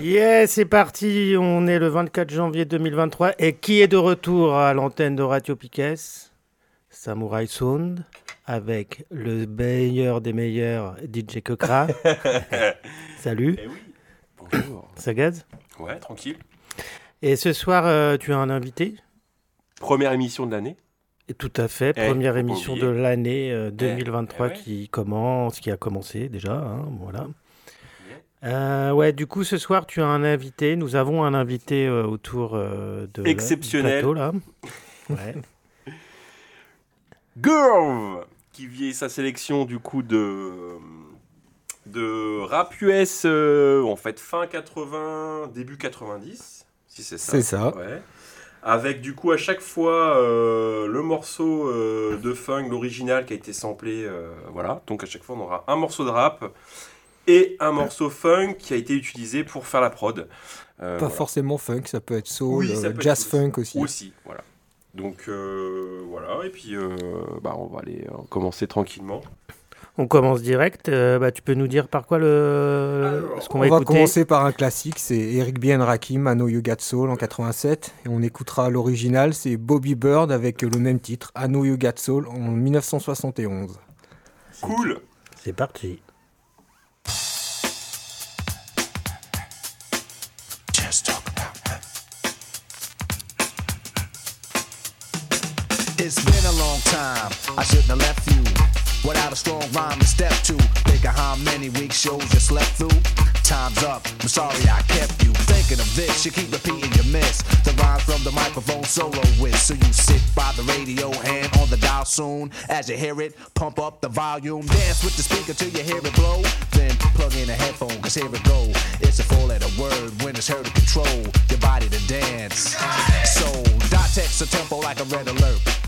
Yeah, c'est parti. On est le 24 janvier 2023. Et qui est de retour à l'antenne de Radio Piquet? Samurai Sound avec le meilleur des meilleurs DJ Kokra. Salut. Eh oui, bonjour. Ça gaze Ouais, tranquille. Et ce soir, euh, tu as un invité? Première émission de l'année. Et Tout à fait. Eh, Première émission de l'année euh, 2023 eh ouais. qui commence, qui a commencé déjà. hein, voilà. Euh, ouais, du coup, ce soir, tu as un invité. Nous avons un invité euh, autour euh, de la- du Exceptionnel. plateau, là. Ouais. Girl Qui vient sa sélection du coup de de rap US euh, en fait fin 80, début 90, si c'est ça. C'est ça. Ouais. Avec du coup à chaque fois euh, le morceau euh, de funk, l'original qui a été samplé, euh, voilà. Donc à chaque fois on aura un morceau de rap et un morceau funk qui a été utilisé pour faire la prod. Euh, Pas voilà. forcément funk, ça peut être soul, Oui, ça euh, peut être jazz funk aussi. Aussi, voilà. Donc euh, voilà, et puis euh, bah, on va aller euh, commencer tranquillement. On commence direct. Euh, bah, tu peux nous dire par quoi le Alors, ce On va, va écouter commencer par un classique, c'est Eric B. Rakim, I Know You Got Soul en 87. Et on écoutera l'original, c'est Bobby Bird avec le même titre, I Know You Got Soul en 1971. Cool C'est parti. It's been a long time. I shouldn't have left you without a strong rhyme to step to. Think of how many weeks shows you slept through. Time's up. I'm sorry I kept you thinking of this. You keep repeating your miss. The rhyme from the microphone solo with. So you sit by the radio, hand on the dial soon. As you hear it, pump up the volume. Dance with the speaker till you hear it blow. Then plug in a headphone, cause here it go. It's a four letter word when it's heard to control your body to dance. So, dot text tempo like a red alert.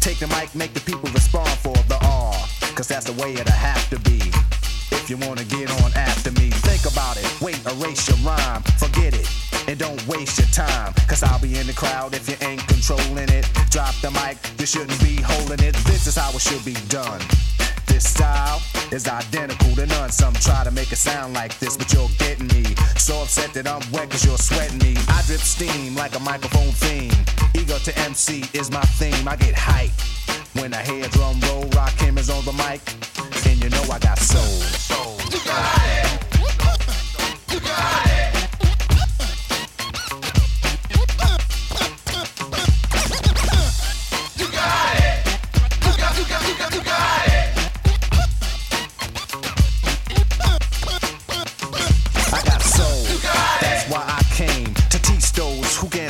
Take the mic, make the people respond for the R. Cause that's the way it'll have to be. If you wanna get on after me, think about it. Wait, erase your rhyme, forget it. And don't waste your time. Cause I'll be in the crowd if you ain't controlling it. Drop the mic, you shouldn't be holding it. This is how it should be done. This style is identical to none. Some try to make it sound like this, but you're getting me. So upset that I'm wet cause you're sweating me. I drip steam like a microphone theme. Ego to MC is my theme. I get hype when I hear drum roll. Rock is on the mic. And you know I got soul. Soul. You got it, you got it.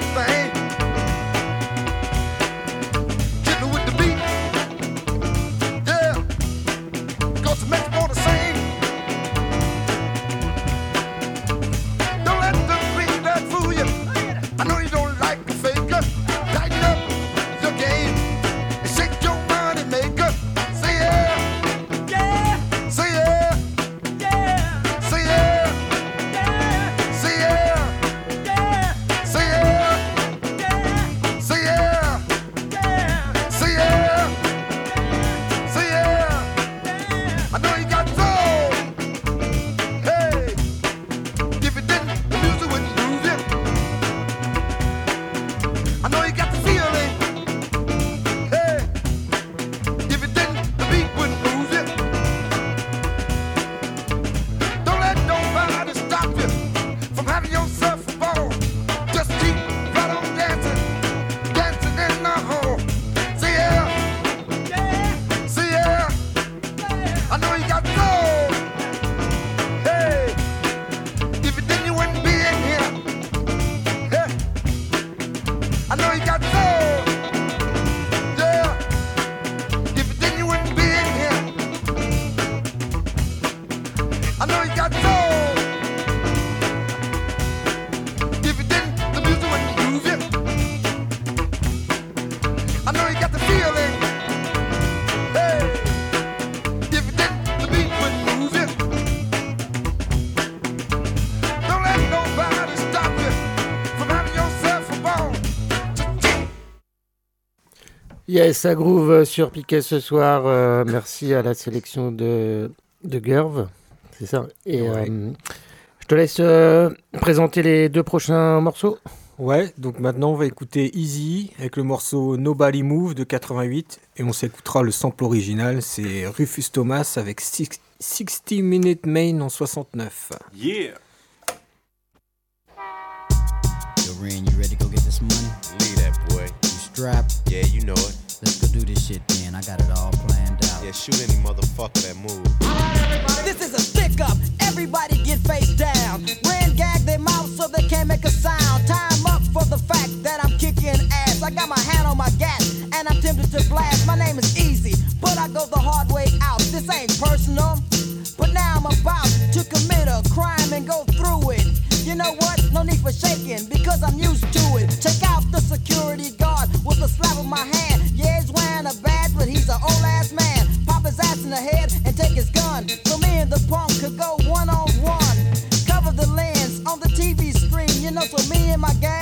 right thing. Yes, ça groove sur Piquet ce soir. Euh, merci à la sélection de, de Gerve. C'est ça. Et euh, je te laisse euh, présenter les deux prochains morceaux. Ouais, donc maintenant on va écouter Easy avec le morceau Nobody Move de 88 et on s'écoutera le sample original, c'est Rufus Thomas avec six, 60 Minute Main en 69. Yeah! Yo, you ready to go get this money? Leave that boy. strap? Yeah, you know it. Let's go do this shit man. I got it all planned out. Yeah, shoot any motherfucker that move. Right, this is a stick up. Everybody get face down. Ran gag their mouth so they can't make a sound. Time up for the fact that I'm kicking ass. I got my hand on my gas and I'm tempted to blast. My name is Eazy, but I go the hard way out. This ain't personal, but now I'm about to commit a crime and go through it. You know what? No need for shaking because I'm used to it. Check out the security guard with a slap of my hand. Yeah, he's wearing a badge, but he's an old ass man. Pop his ass in the head and take his gun. So me and the punk could go one on one. Cover the lens on the TV screen. You know, so me and my gang.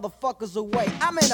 motherfuckers away. I'm in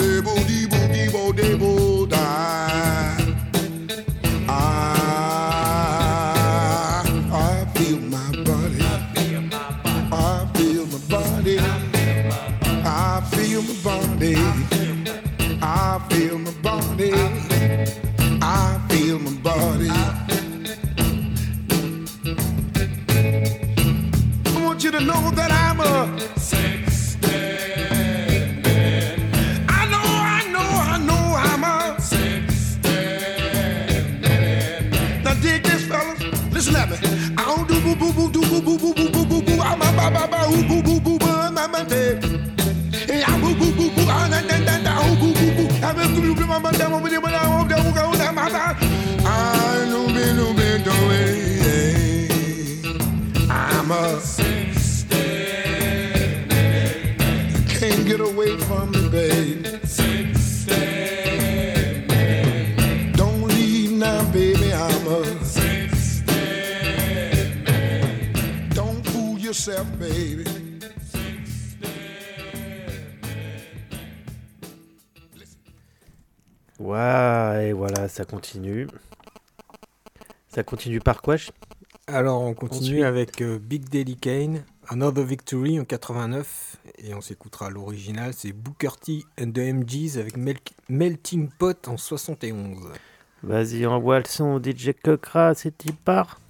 I, continue. Ça continue par quoi Alors on continue Ensuite. avec euh, Big Daddy Kane, Another Victory en 89 et on s'écoutera l'original, c'est Booker T and the MGs avec Mel- Melting Pot en 71. Vas-y, envoie le son au DJ Cockra, c'est y part?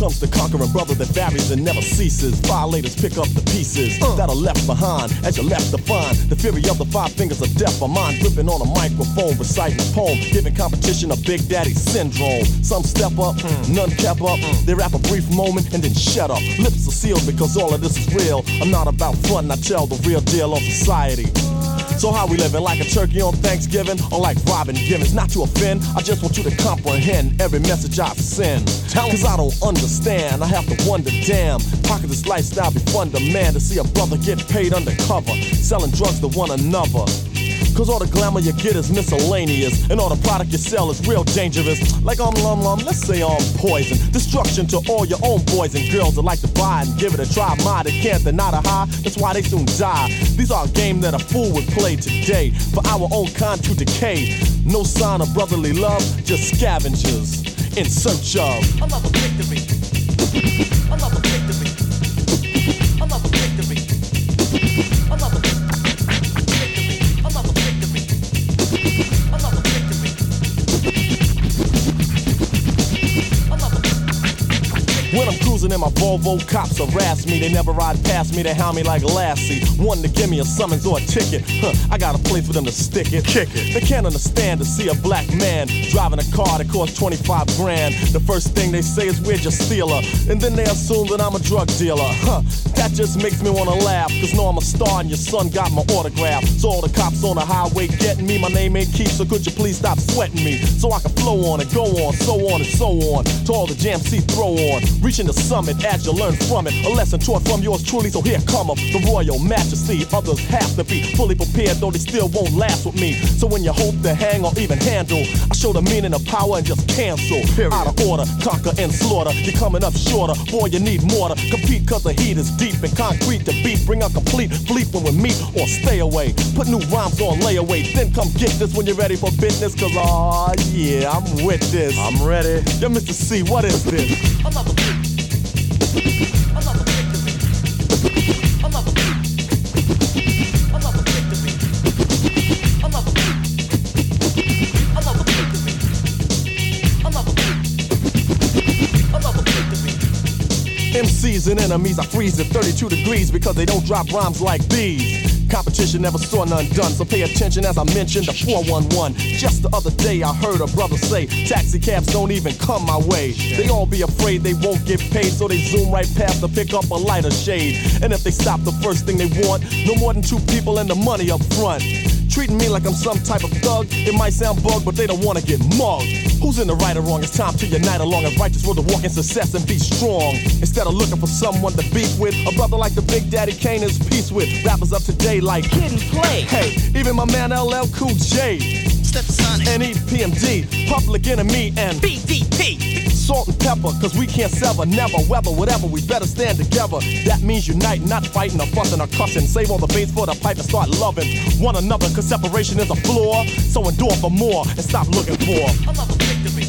Comes the conquering brother that varies and never ceases. Violators pick up the pieces uh. that are left behind as you're left to find. The fury of the five fingers of death. A mind gripping on a microphone, reciting a poem, giving competition a Big Daddy syndrome. Some step up, mm. none kept up. Mm. They rap a brief moment and then shut up. Lips are sealed because all of this is real. I'm not about fun, I tell the real deal on society. So how we living like a turkey on Thanksgiving or like Robin Givens? Not to offend, I just want you to comprehend every message I send. Cause I don't understand, I have to wonder, damn, could this lifestyle be fun to man to see a brother get paid undercover, selling drugs to one another? Cause all the glamour you get is miscellaneous, and all the product you sell is real dangerous. Like um lum lum, let's say um poison. Destruction to all your own boys and girls that like to buy and give it a try. My they can't deny the high, that's why they soon die. These are a game that a fool would play today for our own kind to decay. No sign of brotherly love, just scavengers in search of another victory. Another victory. When I'm cruising in my Volvo, cops harass me. They never ride past me, they hound me like a Lassie. One to give me a summons or a ticket. Huh, I got a place for them to stick it. Kick it. They can't understand to see a black man driving a car that costs 25 grand. The first thing they say is we're just stealer. And then they assume that I'm a drug dealer. Huh, that just makes me wanna laugh. Cause know I'm a star and your son got my autograph. So all the cops on the highway getting me, my name ain't Keith, so could you please stop sweating me? So I can flow on and go on, so on and so on. To all the jams see throw on. Reaching the summit as you learn from it. A lesson taught from yours truly, so here come up the royal majesty. Others have to be fully prepared, though they still won't last with me. So when you hope to hang or even handle, I show the meaning of power and just cancel. Out of order, conquer and slaughter. You're coming up shorter, boy, you need more to compete, cause the heat is deep and concrete to beat. Bring a complete fleet when we meet or stay away. Put new rhymes on layaway, then come get this when you're ready for business, cause aw, yeah, I'm with this. I'm ready. Yo, Mr. C, what is this? MCs and enemies, freeze at 32 degrees because they don't drop rhymes like these. Competition never saw none done, so pay attention as I mentioned the 411. Just the other day I heard a brother say, taxi cabs don't even come my way. They all be afraid they won't get paid, so they zoom right past to pick up a lighter shade. And if they stop, the first thing they want, no more than two people and the money up front. Treating me like I'm some type of thug. It might sound bug, but they don't wanna get mugged. Who's in the right or wrong? It's time to unite along a righteous road to walk in success and be strong. Instead of looking for someone to beef with, a brother like the Big Daddy Kane is peace with. Rappers up today like Kid and Play. Hey, even my man LL Cool J. Stetsasonic. And EPMD, Public Enemy and BDP. Salt-N-Pepa, cause we can't sever, never, whether, whatever, we better stand together. That means unite, not fighting or fussing or cussing. Save all the bass for the pipe and start loving one another, cause separation is a flaw. So endure for more and stop looking for victory.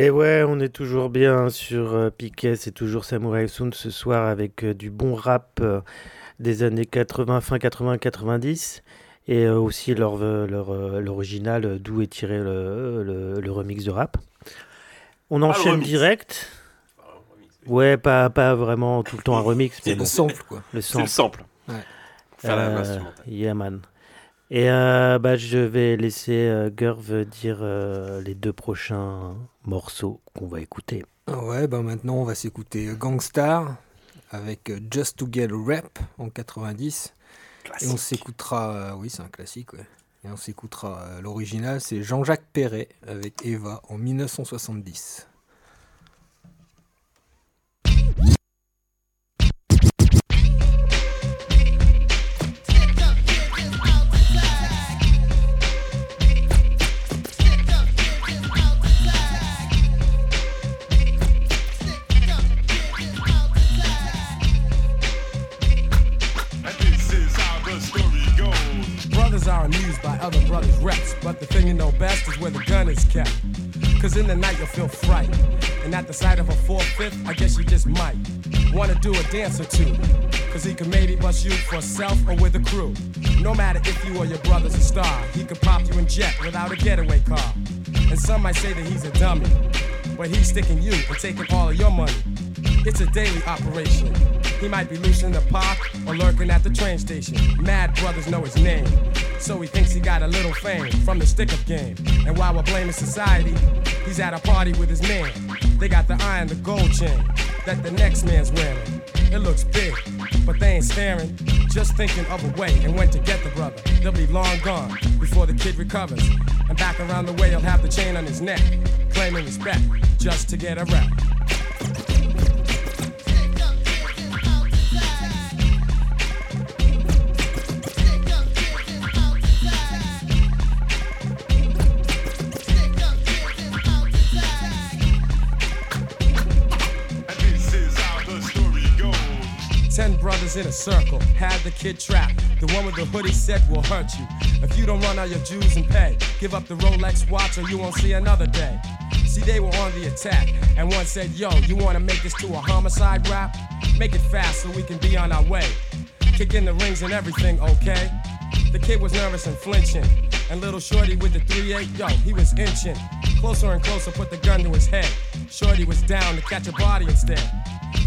Et ouais, on est toujours bien sur euh, Piquet, c'est toujours Samurai Sound ce soir avec euh, du bon rap euh, des années 80, fin 80-90 et euh, aussi leur, leur, l'original d'où est tiré le, le- le remix de rap. On enchaîne remix. direct. Ouais, pas, pas vraiment tout le temps un remix. C'est mais le sample, quoi. Le C'est le sample. Ouais. Faire la Euh, instrumentale. yeah, man. Et euh, bah, je vais laisser euh, Gurv dire euh, les deux prochains morceaux qu'on va écouter. Ouais, bah maintenant on va s'écouter Gangstar avec Just to Get a Rap en 90. Et on s'écoutera, euh, oui c'est un classique, ouais. Et on s'écoutera euh, l'original, c'est Jean-Jacques Perret avec Eva en 1970. Are amused by other brothers' reps, but the thing you know best is where the gun is kept. Cause in the night you'll feel fright. And at the sight of a four fifth, I guess you just might wanna do a dance or two. Cause he can maybe bust you for self or with a crew. No matter if you or your brother's a star, he could pop you in jet without a getaway car. And some might say that he's a dummy, but he's sticking you and taking all of your money. It's a daily operation. He might be loose in the park or lurking at the train station. Mad brothers know his name, so he thinks he got a little fame from the stick-up game. And while we're blaming society, he's at a party with his man. They got the eye and the gold chain that the next man's wearing. It looks big, but they ain't staring, just thinking of a way and when to get the brother. They'll be long gone before the kid recovers. And back around the way, he'll have the chain on his neck, claiming respect just to get a rep. In a circle had the kid trapped. The one with the hoodie said will hurt you. If you don't run out your dues and pay, give up the Rolex watch or you won't see another day. See, they were on the attack, and one said, Yo, you wanna make this to a homicide rap? Make it fast so we can be on our way. Kick in the rings and everything, okay? The kid was nervous and flinching. And little Shorty with the 3-8, yo, he was inching. Closer and closer, put the gun to his head. Shorty was down to catch a body instead.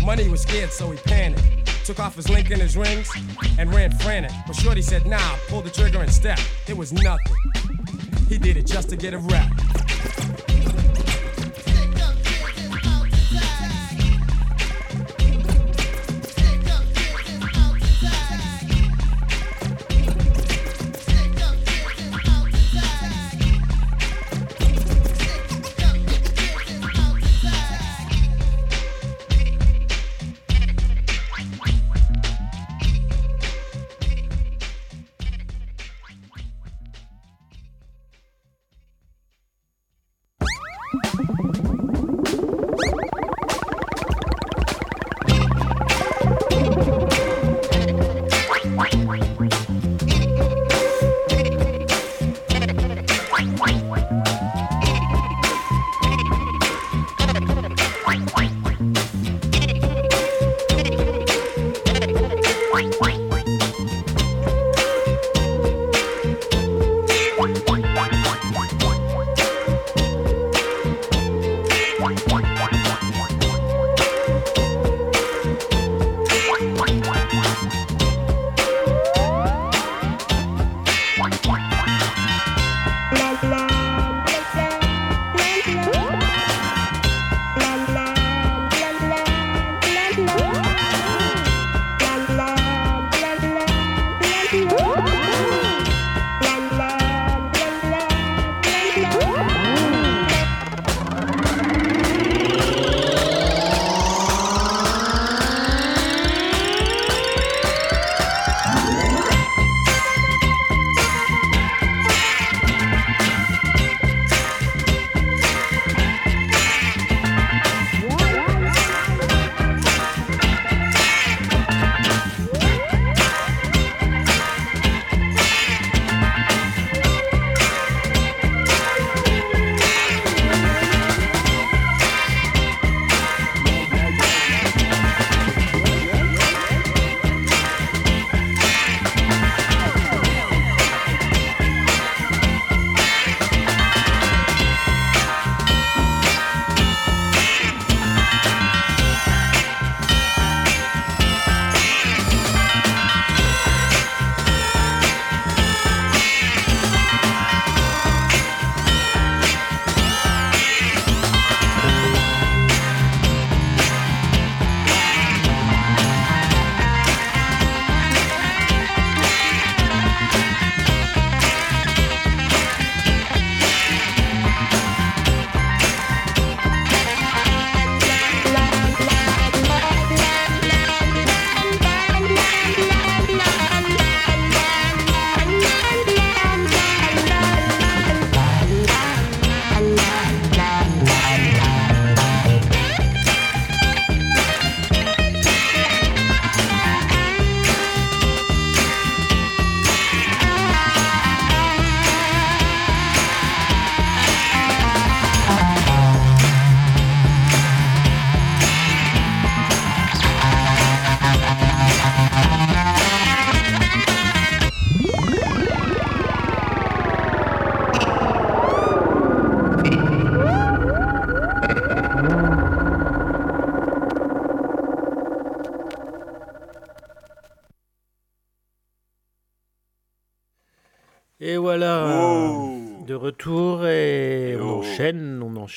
Money was scared, so he panicked. Took off his link and his rings and ran frantic. But Shorty said, nah, pull the trigger and step. It was nothing. He did it just to get a rap.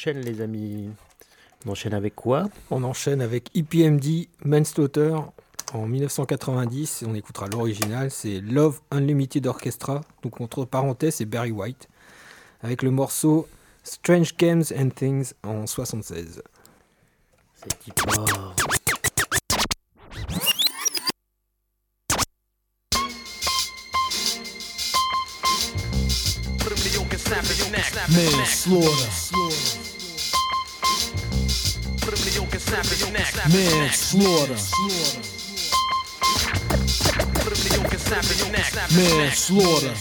Enchaîne, on enchaîne les amis. On enchaîne avec quoi? On enchaîne avec E EPMD Manslaughter en 1990 et on écoutera l'original, c'est Love Unlimited Orchestra, donc entre parenthèses c'est Barry White, avec le morceau Strange Games and Things en 76. C'est qui part? Manslaughter. Manslaughter. Manslaughter.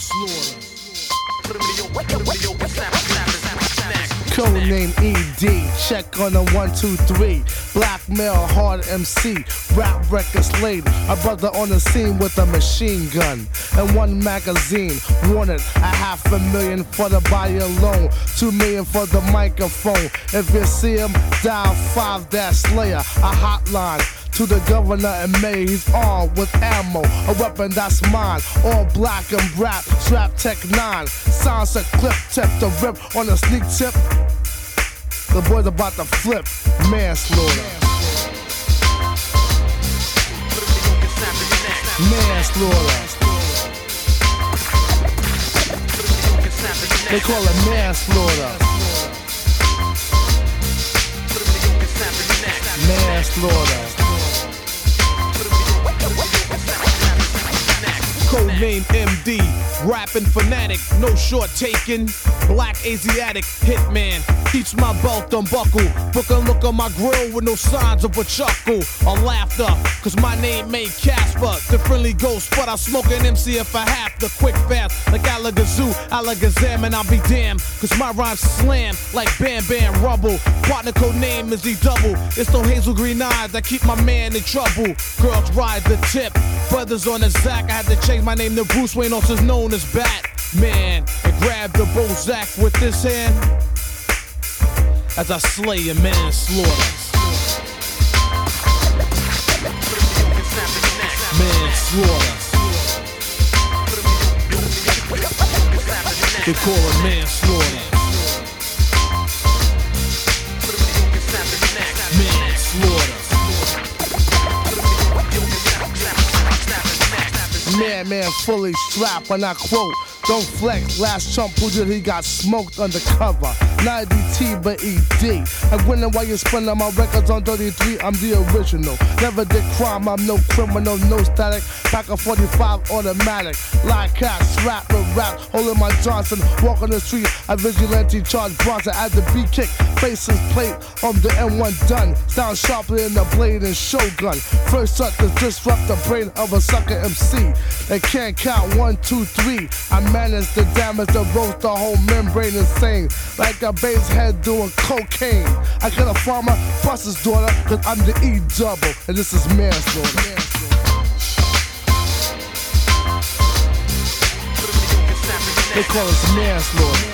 Codename ED, check on the one, two, three. Blackmail, hard MC, rap record slate. A brother on the scene with a machine gun and one magazine. Wanted a half a million for the buy alone, two million for the microphone. If you see him, dial five dash Slayer, a hotline to the governor and mayor. He's armed with ammo, a weapon that's mine. All black and rap, strap tech nine. Sounds a clip tip, the rip on a sneak tip. The boy's about to flip, manslaughter. Manslaughter. They call it manslaughter. Manslaughter. Codename MD, rapping fanatic, no short taking. Black Asiatic hitman, keeps my belt unbuckled. Book a look on my grill with no signs of a chuckle or laughter. Cause my name ain't Casper, the friendly ghost, but I smoke an MC if I have to. Quick fast, like Alakazoo, Alakazam, and I'll be damned. Cause my rhymes slam like Bam Bam Rubble. Partner code name is E Double. It's no hazel green eyes that keep my man in trouble. Girls ride the tip, brothers on the Zack. I had to change my name to Bruce Wayne, also known as Batman. And grab the Bozak with this hand as I slay a manslaughter. Manslaughter. They call it. Manslaughter. Man, man, fully strapped, when I quote, don't flex. Last chump who did he got smoked undercover. Not DT, but ED. I'm winning while you're spinning my records on 33. I'm the original. Never did crime, I'm no criminal, no static. Pack a 45 automatic. Like cat, strap with rap, holding my Johnson. Walk on the street, I vigilante Charles Bronson at the B kick. Faces plate on the N1 done. Sound sharply in the blade and shogun. First shot to disrupt the brain of a sucker MC. They can't count one, two, three. I manage damage to roast the whole membrane. Like a bass head doing cocaine. I a farmer, daughter, cause I'm the E double. And this is manslaughter. They call us manslaughter.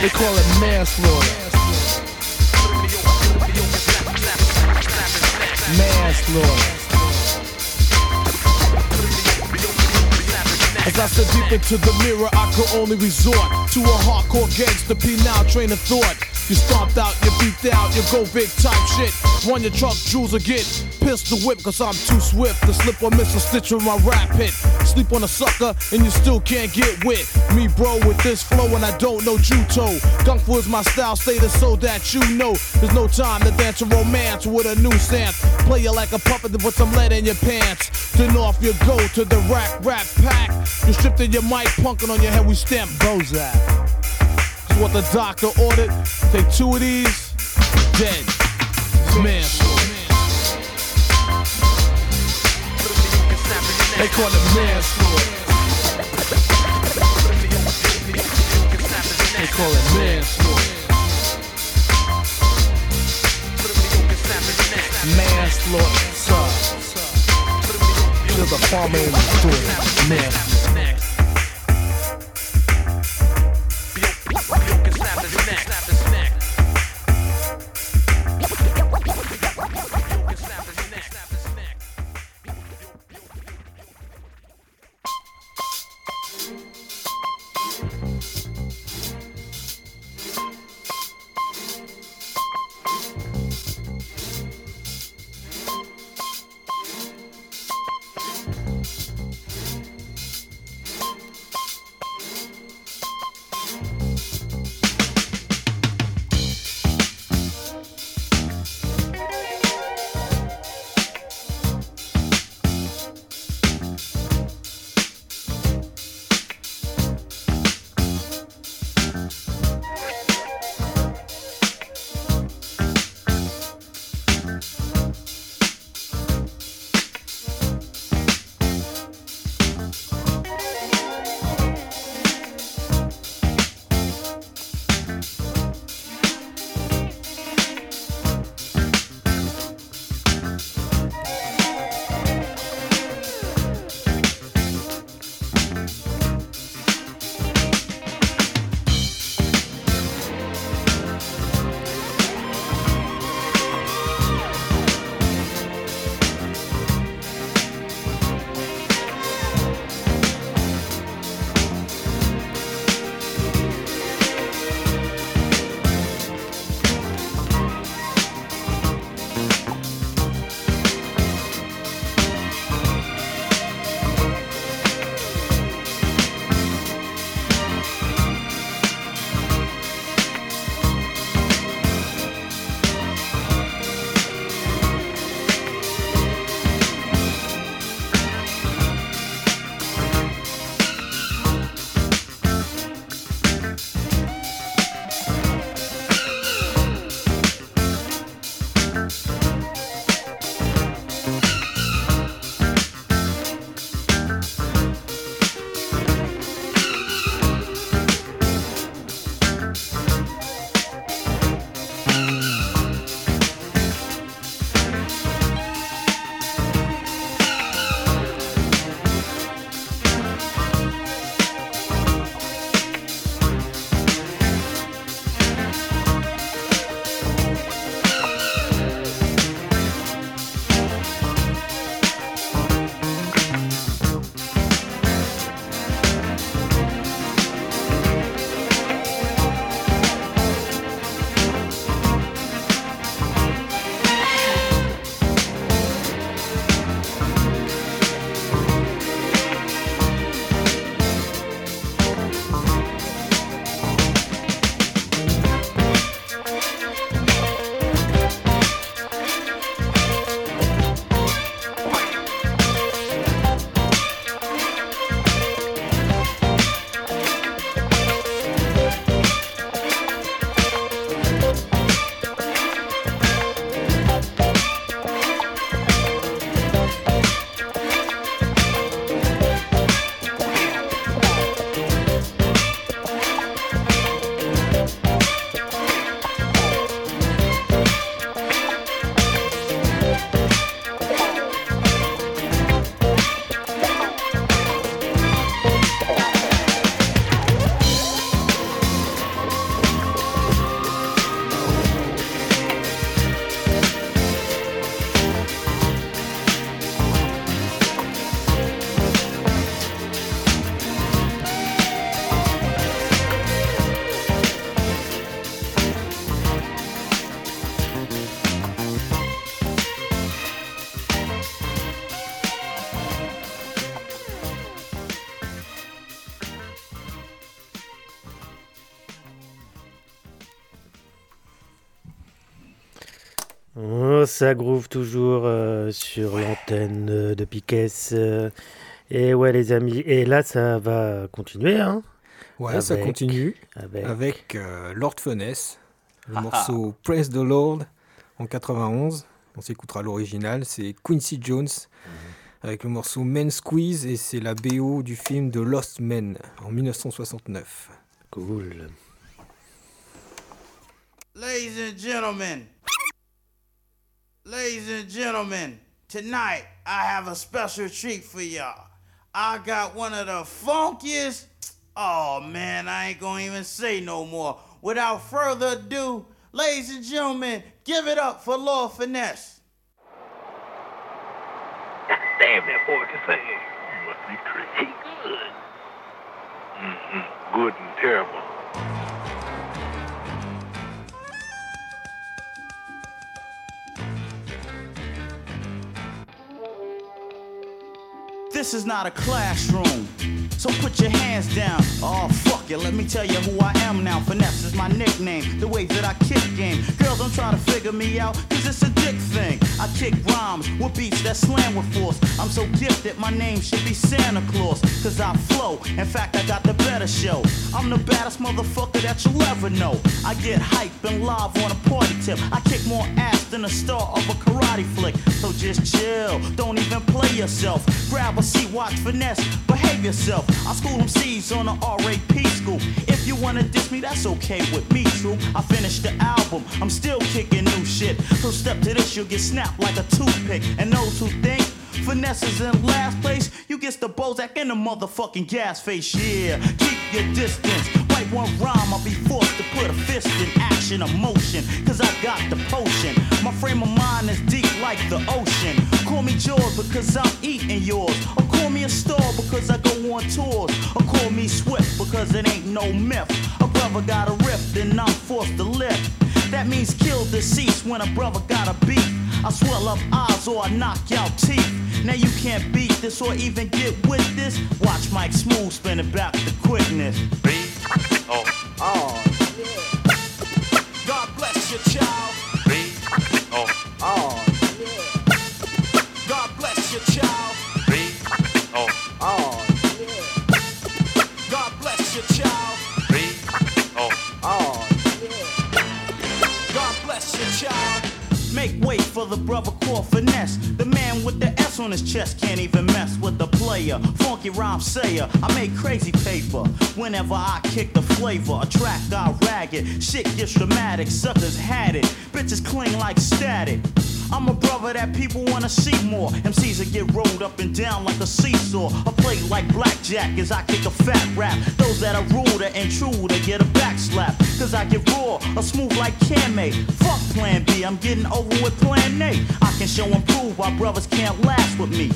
They call it manslaughter. Manslaughter. As I step deep into the mirror, I could only resort to a hardcore gangster penal train of thought. You stomped out, you beat out, you go big type shit. Run your truck, jewels get pistol whip, cause I'm too swift to slip or miss a stitch with my rap hit. Sleep on a sucker and you still can't get wit. Me, bro, with this flow and I don't know Juto. Kung Fu is my style, status so that you know. There's no time to dance a romance with a new stance. Play you like a puppet put some lead in your pants. Then off you go to the rack rap pack. You stripped in your mic, punkin' on your head, we stamp Bozak. What the doctor ordered. Take two of these, dead. Man. They call it manslaughter. They call it manslaughter. Manslaughter. Son. To the farmer in the store. Manslaughter. Oh, ça groove toujours euh, sur l'antenne euh, de Piquet. euh. et ouais, les amis. Et là, ça va continuer. Hein, Ouais, ça Avec- continue avec- avec, euh, Lord Finesse, le Ah morceau Praise the Lord en 91. On s'écoutera l'original, c'est Quincy Jones avec le morceau Men Squeeze et c'est la BO du film The Lost Men en 1969. Cool. Ladies and gentlemen, ladies and gentlemen, tonight I have a special treat for y'all. I got one of the funkiest. Oh man, I ain't gonna even say no more. Without further ado, ladies and gentlemen, give it up for Lord Finesse. Damn, that boy can sing. You must be crazy. He good. Mm-hmm. Good and terrible. This is not a classroom. So put your hands down. Oh, fuck it. Let me tell you who I am now. Finesse is my nickname. The way that I kick game. Girls don't try to figure me out, cause it's a dick thing. I kick rhymes with beats that slam with force. I'm so gifted, my name should be Santa Claus. Cause I flow. In fact, I got the better show. I'm the baddest motherfucker that you'll ever know. I get hype and live on a party tip. I kick more ass than the star of a karate flick. So just chill. Don't even play yourself. Grab a seat, watch finesse. Behave yourself. I school them C's on the RAP school. If you wanna diss me, that's okay with me, true. I finished the album, I'm still kicking new shit. So step to this, you'll get snapped like a toothpick. And those who think finesse is in last place, you get the Bozak in the motherfucking gas face. Yeah, keep your distance. Wipe one rhyme, I'll be forced to put a fist in action, emotion. Cause I got the potion. My frame of mind is deep like the ocean. Call me George because I'm eating yours. Or call me a star because I go on tours. Or call me Swift because it ain't no myth. A brother got a rift and I'm forced to lift. That means kill deceased when a brother got a beat. I swell up eyes or I knock out teeth. Now you can't beat this or even get with this. Watch Mike Smooth spinning back the quickness. Oh, Oh, brother called Finesse. The man with the S on his chest can't even mess with the player. Funky rhyme sayer. I make crazy paper whenever I kick the flavor. A track I rag it. Shit gets dramatic. Suckers had it. Bitches cling like static. I'm a brother that people wanna see more. MCs that get rolled up and down like a seesaw. I play like blackjack as I kick a fat rap. Those that are ruder and truer get a backslap. Cause I get raw, a smooth like Kame. Fuck plan B, I'm getting over with plan A. I can show and prove why brothers can't last with me.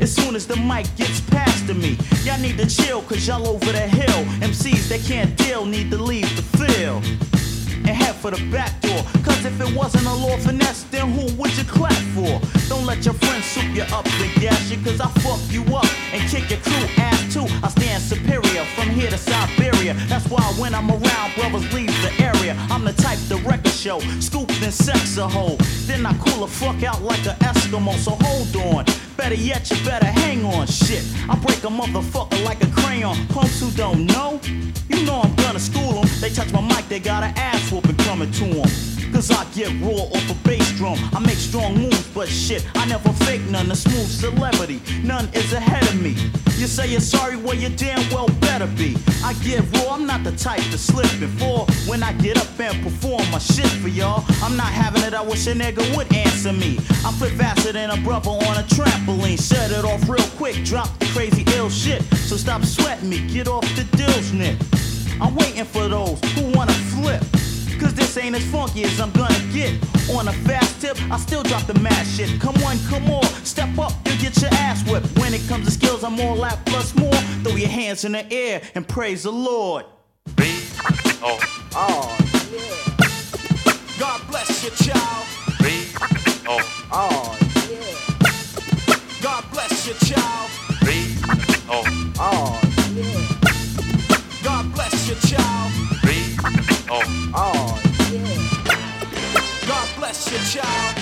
As soon as the mic gets past to me, y'all need to chill cause y'all over the hill. MCs that can't deal need to leave the field and head for the back door. Cause if it wasn't a law finesse, then who would you clap for? Don't let your friends soup you up and gas you, cause I fuck you up and kick your crew ass too. I stand superior from here to Siberia. That's why when I'm around, brothers leave the area. I'm the type the record show, scoop and sex a hoe. Then I cool the fuck out like an Eskimo, so hold on. Better yet, you better hang on, shit. I break a motherfucker like a crayon. Punks who don't know, you know I'm gonna school them. They touch my mic, they got an ass whooping coming to them. Cause I get raw off a bass drum. I make strong moves, but shit, I never fake none. A smooth celebrity, none is ahead of me. You say you're sorry, well, you damn well better be. I get I'm not the type to slip before. When I get up and perform my shit for y'all, I'm not having it, I wish a nigga would answer me. I flip faster than a brother on a trampoline. Set it off real quick, drop the crazy ill shit. So stop sweating me, get off the dills, Nick. I'm waiting for those who wanna flip. Cause this ain't as funky as I'm gonna get. On a fast tip, I still drop the mad shit. Come on, come on, step up, you get your ass whipped. When it comes to skills, I'm all out plus more. Throw your hands in the air and praise the Lord. oh, Oh, God bless you, child. oh, Oh, God bless you, child. oh, Oh, child.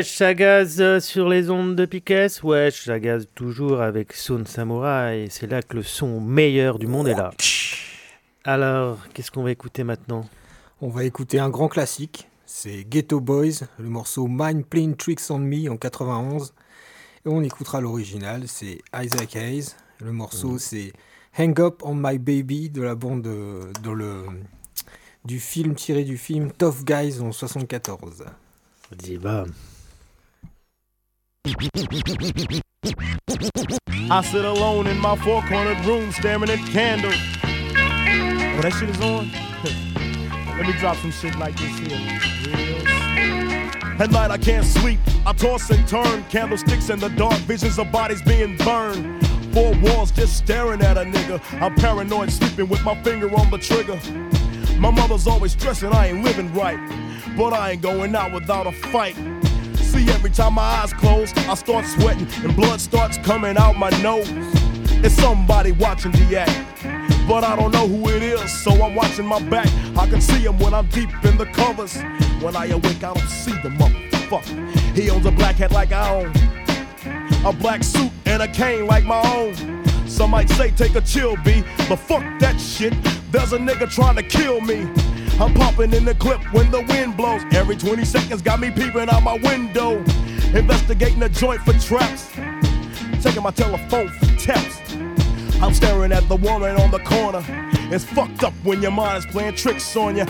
Wesh, ça euh, sur les ondes de Piquet. Wesh, ça gaz toujours avec Son Samurai. C'est là que le son meilleur du monde est là. Alors, qu'est-ce qu'on va écouter maintenant? On va écouter un grand classique. C'est Ghetto Boys, le morceau Mind Playing Tricks on Me en 91. Et on écoutera l'original, c'est Isaac Hayes. Le morceau, c'est Hang Up on My Baby de la bande le, du film tiré du film Tough Guys en 74. Dis bam. I sit alone in my four cornered room staring at candles. Oh, that shit is on? Let me drop some shit like this here. At night I can't sleep, I toss and turn. Candlesticks in the dark, visions of bodies being burned. Four walls just staring at a nigga. I'm paranoid, sleeping with my finger on the trigger. My mother's always stressing I ain't living right, but I ain't going out without a fight. See, every time my eyes close, I start sweating and blood starts coming out my nose. It's somebody watching the act, but I don't know who it is, so I'm watching my back. I can see him when I'm deep in the covers. When I awake, I don't see the motherfucker. He owns a black hat like I own, a black suit and a cane like my own. Some might say take a chill, B, but fuck that shit. There's a nigga trying to kill me. I'm popping in the clip when the wind blows. Every 20 seconds got me peeping out my window. Investigating the joint for traps. Taking my telephone for taps. I'm staring at the woman on the corner. It's fucked up when your mind is playing tricks on you.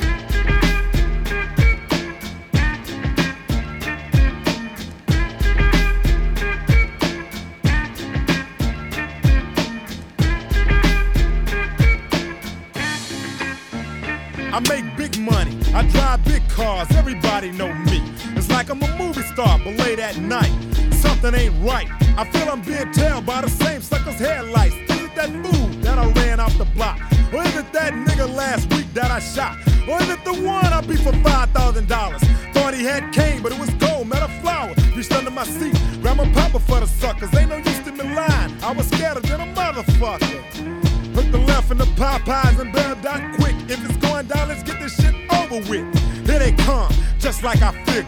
I make money. I drive big cars. Everybody know me. It's like I'm a movie star, but late at night, something ain't right. I feel I'm being tailed by the same sucker's headlights. Is it that fool that I ran off the block? Or is it that nigga last week that I shot? Or is it the one I beat for five thousand dollars? Thought he had cane, but it was gold, a flower. Reached under my seat, grabbed my papa for the suckers. Ain't no use to me lying. I was scared than a motherfucker. Hook the left in the Popeyes and bailed out quick. If it's going down, let's get this shit over with. Here they come, just like I figured.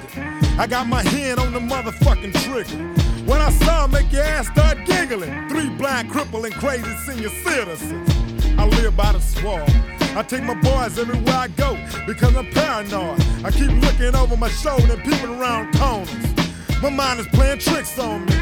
I got my hand on the motherfucking trigger. When I saw make your ass start giggling. Three blind, crippling, crazy senior citizens. I live by the swamp. I take my boys everywhere I go because I'm paranoid. I keep looking over my shoulder and peeping around corners. My mind is playing tricks on me.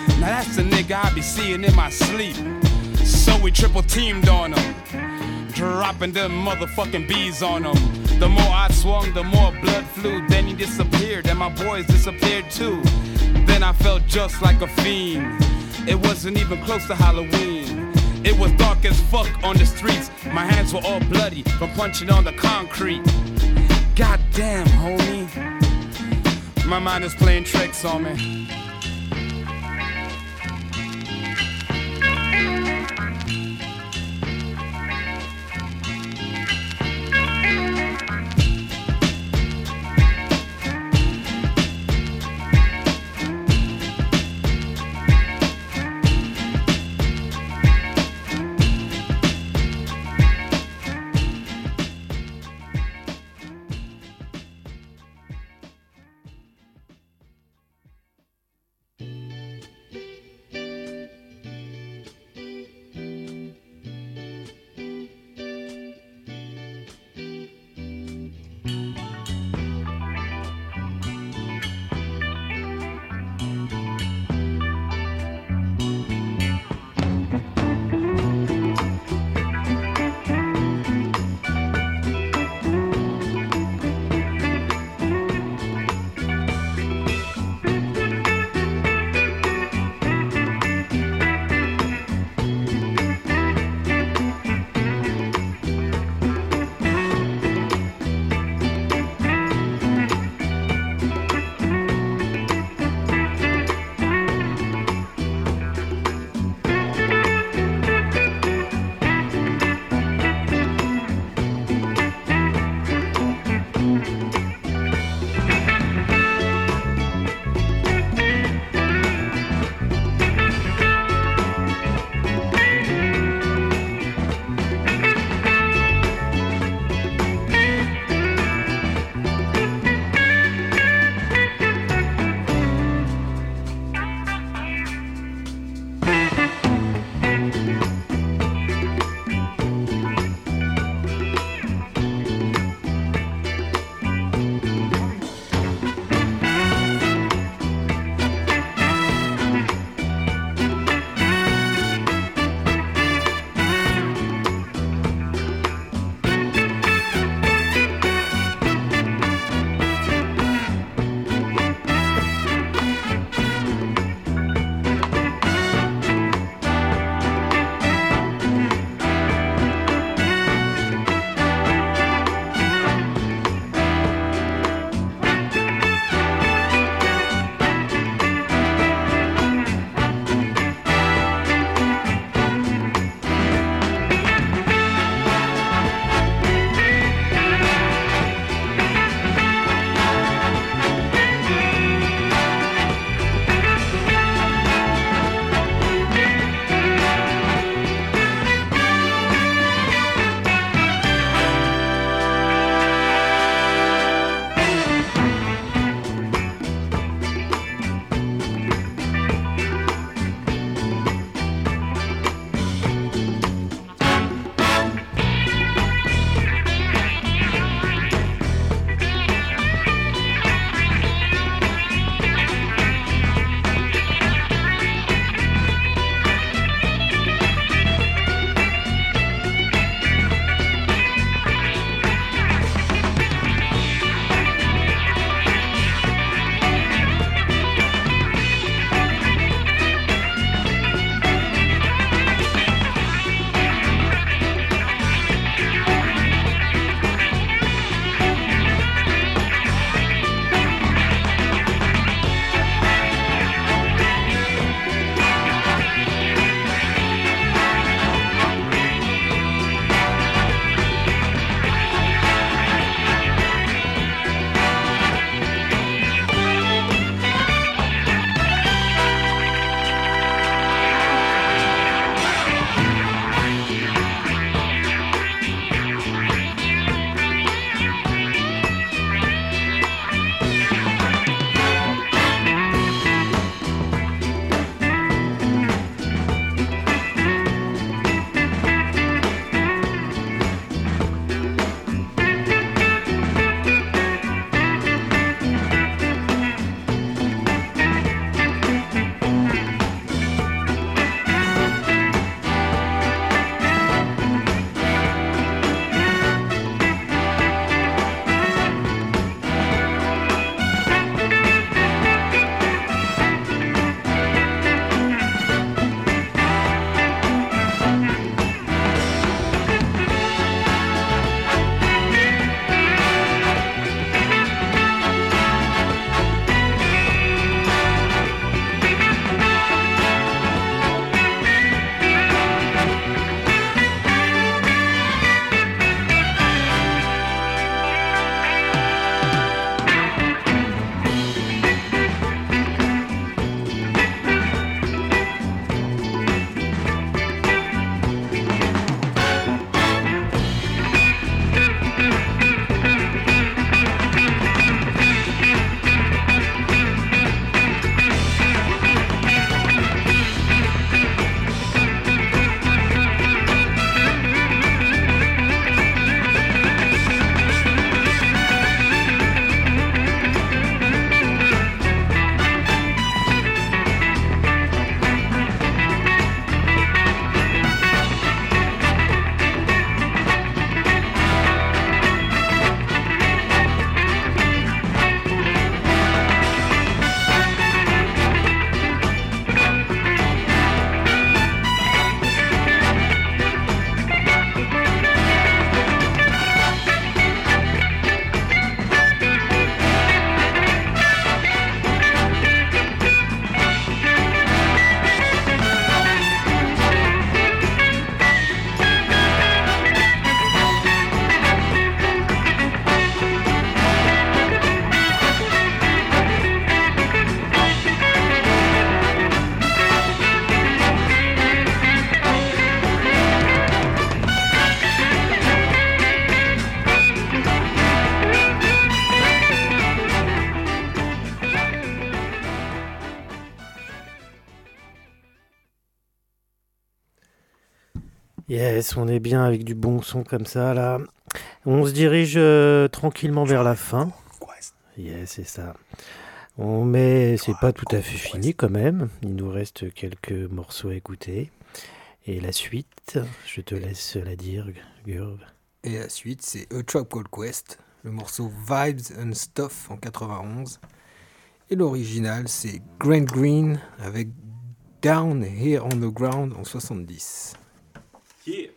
Now that's the nigga I be seeing in my sleep. So we triple teamed on him, dropping them motherfucking bees on him. The more I swung, the more blood flew. Then he disappeared, and my boys disappeared too. Then I felt just like a fiend. It wasn't even close to Halloween. It was dark as fuck on the streets. My hands were all bloody from punching on the concrete. God damn, homie. My mind is playing tricks on me. On est bien avec du bon son comme ça là. On se dirige euh, tranquillement vers la fin. Yes, c'est ça. On met, c'est pas tout à fait fini quand même. Il nous reste quelques morceaux à écouter. Et la suite, je te laisse la dire, Gurv. Et la suite, c'est A Tribe Called Quest, le morceau Vibes and Stuff en 91. Et l'original, c'est Grant Green avec Down Here on the Ground en 70. Yeah.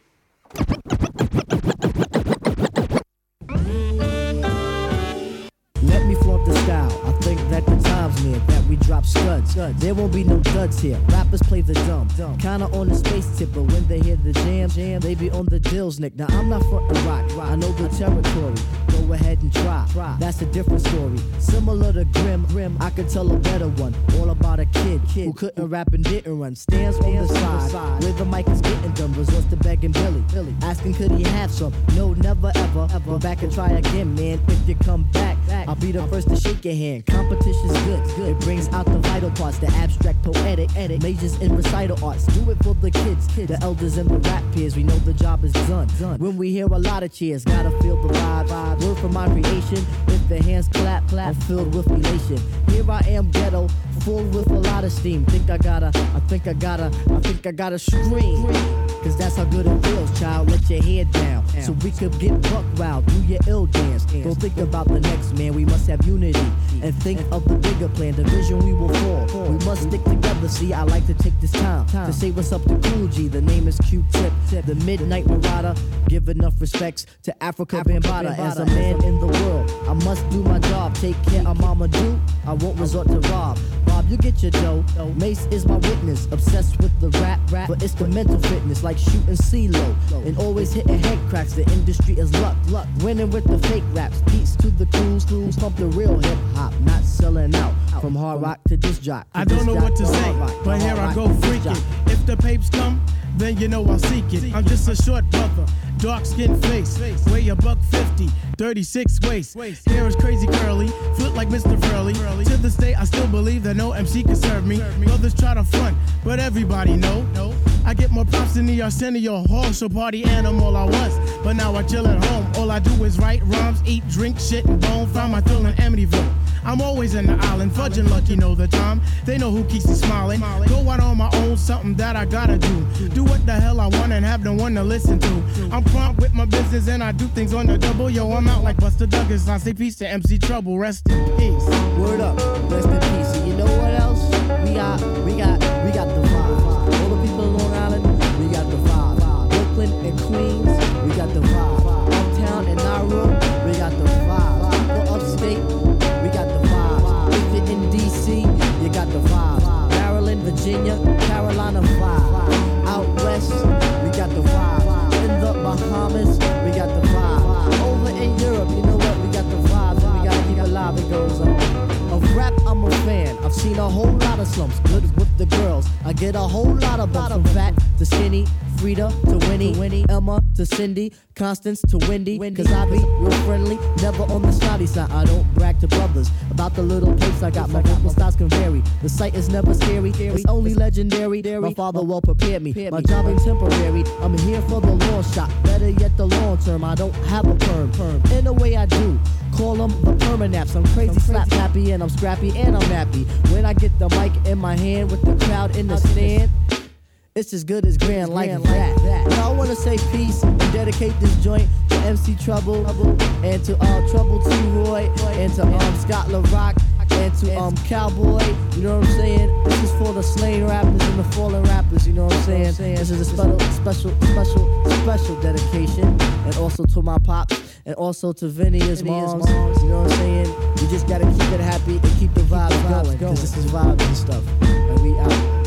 We drop studs. There won't be no duds here. Rappers play the dumb. Kinda on the space tip, but when they hear the jam, jam, they be on the dills, Nick. Now I'm not frontin' rock. I know the territory. Go ahead and try. That's a different story. Similar to Grim, Grim, I could tell a better one. All about a kid, who couldn't rap and didn't run. Stands on the side, where the mic is getting done. Resorts to begging Billy, Billy, asking could he have some. No, never ever. Go back and try again, man. If you come back, I'll be the first to shake your hand. Competition's good, good. It brings out the vital parts, the abstract, poetic, edit, majors in recital arts. Do it for the kids, kids, the elders and the rap peers. We know the job is done. done. When we hear a lot of cheers, gotta feel the vibe. vibe. Word from my creation. If the hands clap, clap, I'm filled with elation. Here I am, ghetto, full with a lot of steam. Think I gotta, I think I gotta, I think I gotta scream. Cause that's how good it feels, child. Let your head down. So we could get buck wild, do your ill dance. Don't think about the next man, we must have unity. And think of the bigger plan, the vision we will fall. We must stick together, see, I like to take this time to say what's up to Cool G. The name is Q-Tip, the Midnight Marauder. Give enough respects to Afrika Bambaataa. As a man in the world, I must do my job. Take care of Mama Do, I won't resort to rob. Rob, you get your dough. Mace is my witness, obsessed with the rap, rap, but it's the mental fitness, like shooting CeeLo. And always hitting head cracks, the industry is luck, luck. Winning with the fake raps, peace to the crews, crews pump the real hip hop, not selling out. From hard rock to disc jock. to I don't know what to say, but here I go freaking. The papes come, then you know I'll seek it. I'm just a short brother, dark skin face, weigh a buck 50, 36 waist. Hair is crazy curly, foot like Mr. Furley. To this day, I still believe that no MC can serve me. Brothers try to front, but everybody know. I get more props than the Arsenio Hall, so party animal I was. But now I chill at home. All I do is write rhymes, eat, drink, shit, and bone. Found my thrill in Amityville. I'm always in the island, fudging lucky know the time. They know who keeps me smiling. Go out on my own, something that I gotta do. Do what the hell I want and have no one to listen to. I'm prompt with my business and I do things on the double. Yo, I'm out like Buster Douglas. I say peace to MC Trouble. Rest in peace. Word up, rest in peace. And you know what else? We got, we got, we got the vibe. All the people in Long Island, we got the vibe. Brooklyn and Queens, we got the vibe. Uptown and Nauru, In DC, you got the vibe. Maryland, Virginia, Carolina vibe. Out west, we got the vibe. In the Bahamas, we got the vibe. Over in Europe, you know what? We got the vibe. And we gotta keep it live. It goes on. Of rap, I'm a fan. I've seen a whole lot of slumps. Good with the girls. I get a whole lot of from fat to skinny. Frida to Winnie, Winnie, Emma to Cindy, Constance to Wendy. Cause I be real friendly, never on the snotty side. I don't brag to brothers about the little place I got. My vocal styles can vary. The sight is never scary, it's only legendary. My father well prepared me. My job ain't temporary. I'm here for the long shot. Better yet, the long term. I don't have a perm. perm. In a way, I do. Call them the permanaps. I'm crazy, slap happy, and I'm scrappy, and I'm nappy. When I get the mic in my hand with the crowd in the stand. It's as good as grand like that. Now I wanna say peace and dedicate this joint to MC Trouble and to uh, Trouble T Roy and to um, Scott La Rock and to um Cowboy. You know what I'm saying? This is for the slain rappers and the fallen rappers. You know what I'm saying? This is a special, special, special, special dedication, and also to my pops and also to Vinny his moms. You know what I'm saying? We just gotta keep it happy and keep the vibes going, cause this is vibes and stuff. And we out.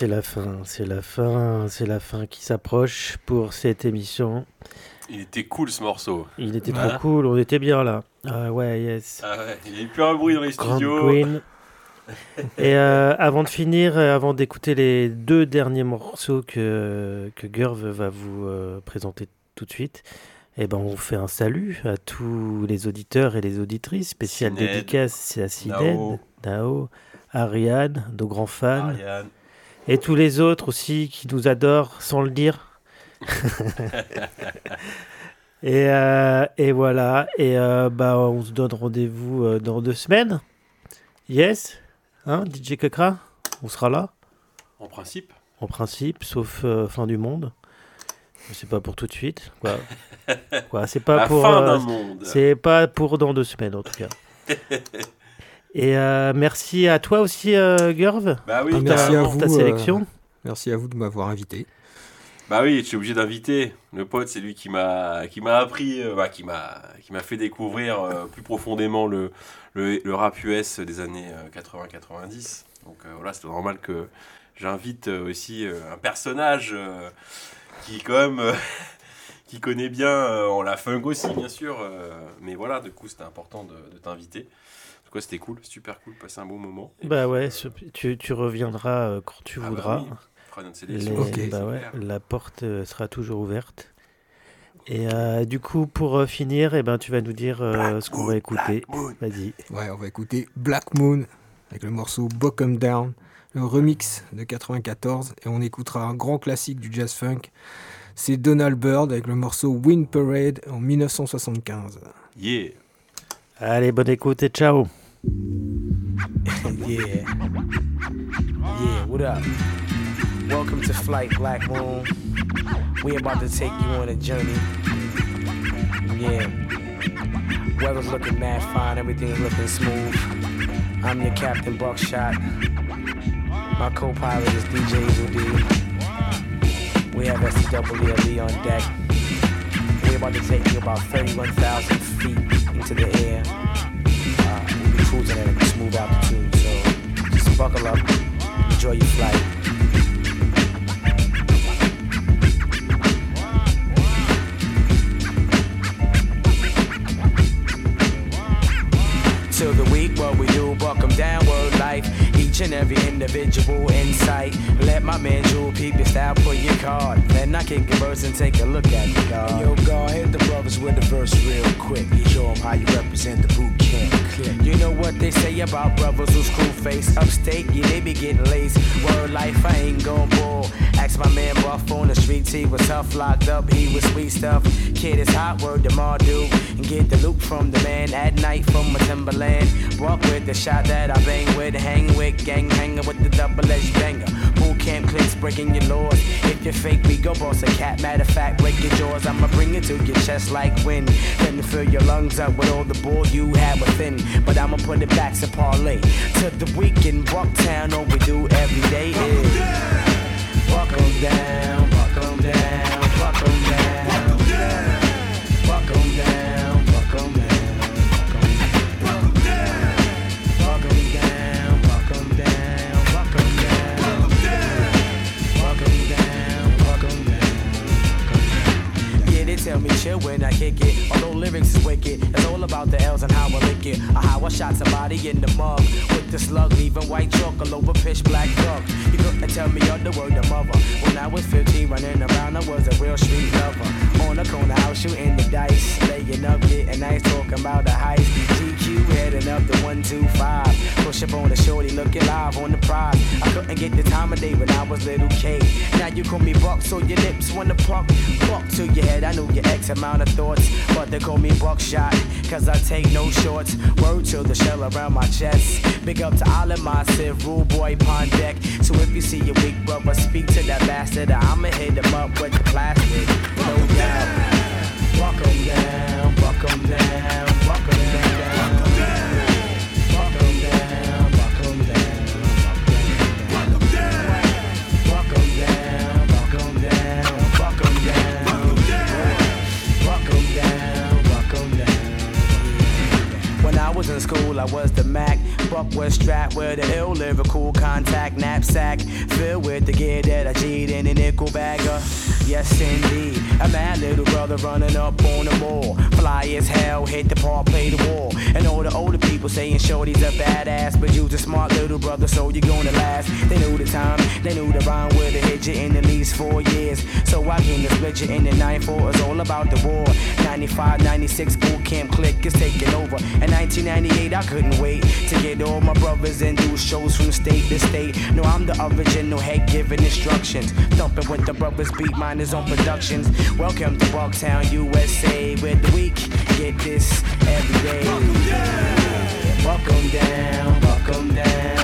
C'est la fin, c'est la fin, c'est la fin qui s'approche pour cette émission. Il était cool ce morceau. Il était trop cool, on était bien là. Ah ouais, yes. Ah ouais, il n'y a eu plus un bruit dans les Grand studios. Green. Et euh, avant de finir, euh, avant d'écouter les deux derniers morceaux que, que Gurv va vous euh, présenter tout de suite, eh ben, on fait un salut à tous les auditeurs et les auditrices. Spécial Sined, dédicace c'est à Sined, Nao. Nao, Ariane, nos grands fans. Ariane. Et tous les autres aussi qui nous adorent sans le dire. et, euh, et voilà. Et euh, bah, on se donne rendez-vous euh, dans deux semaines. Yes Hein, DJ Kekra On sera là En principe. En principe, sauf euh, fin du monde. C'est pas pour tout de suite. Quoi. Quoi, c'est pas La pour. fin d'un monde. C'est pas pour dans deux semaines en tout cas. Et euh, merci à toi aussi, euh, Gurv. Bah oui, pour merci ta, à pour vous. ta euh, sélection. merci à vous de m'avoir invité. Bah oui, je suis obligé d'inviter. Le pote, c'est lui qui m'a qui m'a appris, euh, bah, qui m'a qui m'a fait découvrir euh, plus profondément le, le, le rap US des années euh, 80-90. Donc euh, voilà, c'est normal que j'invite euh, aussi euh, un personnage euh, qui quand même euh, qui connaît bien euh, en la funk aussi, bien sûr. euh, mais voilà, du coup, c'était important de, de t'inviter. En tout cas, c'était cool, super cool, passer un bon moment. Et Bah puis, ouais, euh, tu, tu reviendras euh, quand tu Ah bah voudras. oui, notre Les- bah ouais, la porte euh, sera toujours ouverte. Et euh, du coup, pour euh, finir, eh ben, tu vas nous dire euh, ce qu'on va écouter. Vas-y. Ouais, on va écouter Black Moon avec le morceau Bottom Down, le remix de 94, et on écoutera un grand classique du jazz funk. C'est Donald Byrd avec le morceau Wind Parade en 1975. Yeah. Allez, bonne écoute et ciao. Yeah. Yeah, what up? Welcome to Flight Black Moon. We about to take you on a journey. Yeah. Weather's looking mad fine, everything's looking smooth. I'm your Captain Buckshot. My co-pilot is DJ Evil Dee. We have SWLE on deck. We're about to take you about 31,000 feet into the air. Cruising at a smooth altitude, so just buckle up, enjoy your flight. Till the week, what we do, buck 'em down, word life. Each and every individual insight. Let my man Jewel peep your style, put your card. Then I can converse and take a look at the guard. Yo, God, hit the brothers with the verse real quick. Show 'em how you represent the boot camp. You know what they say about brothers who screw face upstate? Yeah, they be getting lace. Word life, I ain't gon' bull. Ask my man Buff on the streets, he was tough, locked up, he was sweet stuff. Kid is hot, word to Mardu. And get the loot from the man at night from a Timberland. Walk with the shot that I bang with, hang with, gang hanger with the double edged banger. Boot camp clicks breaking your laws. If you're fake, we go boss a cat. Matter of fact, break your jaws. I'ma bring it to your chest like wind. Then to fill your lungs up with all the bull you have within. But I'ma put it back to parlay. To the weekend, Bucktown, all we do every day is. Buck 'em down, shot somebody in the mug with the slug, leaving white chalk all over pitch black dog. You couldn't tell me all other word the mother. When I was 15, running around, I was a real street lover. On the corner house, shooting the dice, laying up, getting nice, talking about the heist. GQ heading up the 125. Push up on the shorty, looking live on the prize. I couldn't get the time of day when I was little K. Now you call me Buck, so your lips wanna pluck. Buck to your head, I know your X amount of thoughts. But they call me Buckshot, cause I take no shorts. Word to the shell around my chest. Big up to all of my Civ, rule boy, pond deck. So if you see a weak brother, speak to that bastard. I'ma hit him up with the plastic. No doubt. Buck 'em down, buck 'em down, school, I was the Mac. Buck was strapped with a ill lyrical contact knapsack filled with the gear that I G'd in a nickel bagger. Yes, indeed. A mad little brother running up on the mall. Fly as hell, hit the park, play the wall. And all the older people saying Shorty's a badass, but you's a smart little brother, so you're gonna last. They knew the time, they knew the rhyme would have hit you in at least four years. So I came to split you in the 9-4. It's all about the war. 95, 96 boot camp click is taking over. In 1998, I couldn't wait to get all my brothers and do shows from state to state. No, I'm the original head giving instructions. Thumping with the brothers, beat miners on productions. Welcome to Bucktown, USA, where the week get this every day. 'em down, buck 'em down,